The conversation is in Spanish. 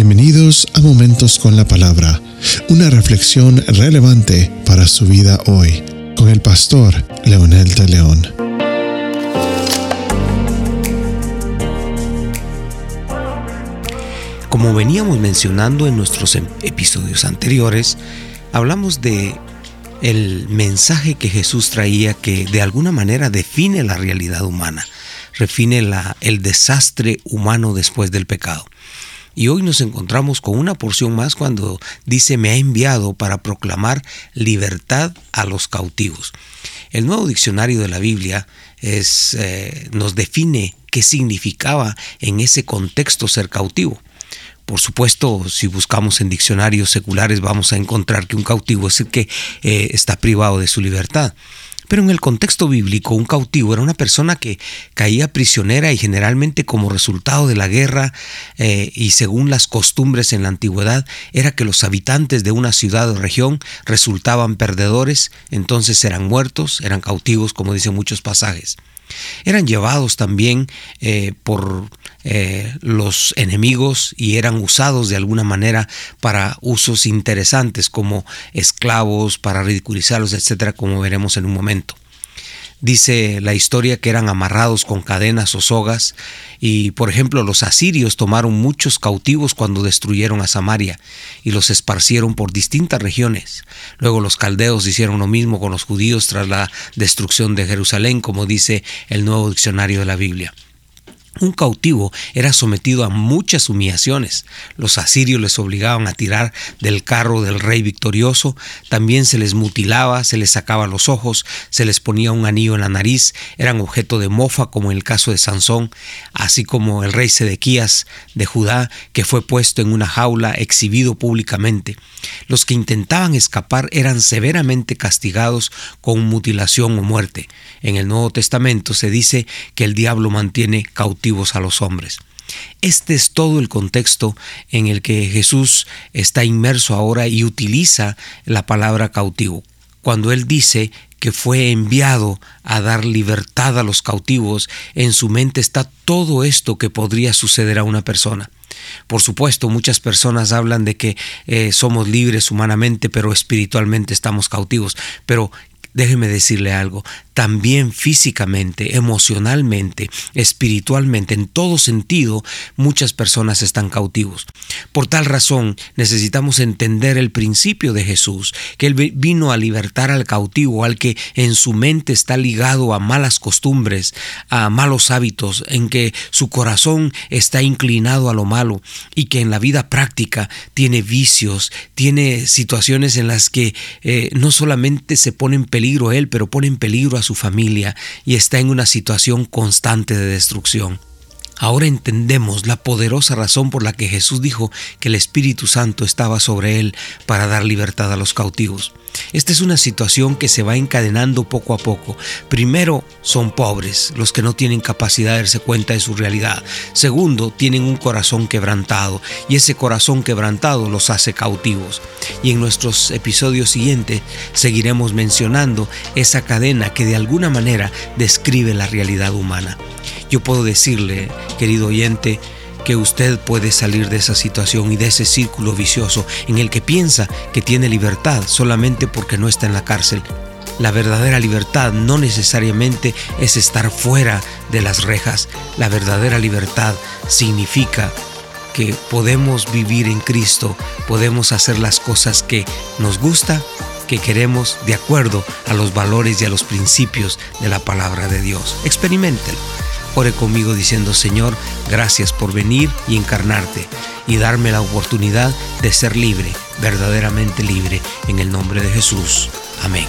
Bienvenidos a Momentos con la Palabra, una reflexión relevante para su vida hoy, con el pastor Leonel de León. Como veníamos mencionando en nuestros em- episodios anteriores, hablamos de el mensaje que Jesús traía que de alguna manera define la realidad humana, define la, el desastre humano después del pecado. Y hoy nos encontramos con una porción más cuando dice me ha enviado para proclamar libertad a los cautivos. El nuevo diccionario de la Biblia eh, nos define qué significaba en ese contexto ser cautivo. Por supuesto, si buscamos en diccionarios seculares vamos a encontrar que un cautivo es el que eh, está privado de su libertad. Pero en el contexto bíblico, un cautivo era una persona que caía prisionera y generalmente como resultado de la guerra eh, y según las costumbres en la antigüedad, era que los habitantes de una ciudad o región resultaban perdedores, entonces eran muertos, eran cautivos, como dicen muchos pasajes. Eran llevados también eh, por eh, los enemigos y eran usados de alguna manera para usos interesantes como esclavos, para ridiculizarlos, etcétera, como veremos en un momento. Dice la historia que eran amarrados con cadenas o sogas y por ejemplo los asirios tomaron muchos cautivos cuando destruyeron a Samaria y los esparcieron por distintas regiones. Luego los caldeos hicieron lo mismo con los judíos tras la destrucción de Jerusalén como dice el nuevo diccionario de la Biblia. Un cautivo era sometido a muchas humillaciones. Los asirios les obligaban a tirar del carro del rey victorioso, también se les mutilaba, se les sacaba los ojos, se les ponía un anillo en la nariz, eran objeto de mofa como en el caso de Sansón, así como el rey Sedequías de Judá, que fue puesto en una jaula, exhibido públicamente. Los que intentaban escapar eran severamente castigados con mutilación o muerte. En el Nuevo Testamento se dice que el diablo mantiene a los hombres. Este es todo el contexto en el que Jesús está inmerso ahora y utiliza la palabra cautivo. Cuando él dice que fue enviado a dar libertad a los cautivos, en su mente está todo esto que podría suceder a una persona. Por supuesto, muchas personas hablan de que eh, somos libres humanamente, pero espiritualmente estamos cautivos. Pero déjeme decirle algo, también físicamente, emocionalmente, espiritualmente, en todo sentido, muchas personas están cautivos. Por tal razón, necesitamos entender el principio de Jesús, que Él vino a libertar al cautivo, al que en su mente está ligado a malas costumbres, a malos hábitos, en que su corazón está inclinado a lo malo y que en la vida práctica tiene vicios, tiene situaciones en las que eh, no solamente se pone en peligro Él, pero pone en peligro a su familia y está en una situación constante de destrucción. Ahora entendemos la poderosa razón por la que Jesús dijo que el Espíritu Santo estaba sobre él para dar libertad a los cautivos. Esta es una situación que se va encadenando poco a poco. Primero, son pobres, los que no tienen capacidad de darse cuenta de su realidad. Segundo, tienen un corazón quebrantado y ese corazón quebrantado los hace cautivos. Y en nuestros episodios siguientes seguiremos mencionando esa cadena que de alguna manera describe la realidad humana. Yo puedo decirle, querido oyente, que usted puede salir de esa situación y de ese círculo vicioso en el que piensa que tiene libertad solamente porque no está en la cárcel. La verdadera libertad no necesariamente es estar fuera de las rejas. La verdadera libertad significa que podemos vivir en Cristo, podemos hacer las cosas que nos gusta, que queremos de acuerdo a los valores y a los principios de la palabra de Dios. Experimentelo. Ore conmigo diciendo, Señor, gracias por venir y encarnarte y darme la oportunidad de ser libre, verdaderamente libre, en el nombre de Jesús. Amén.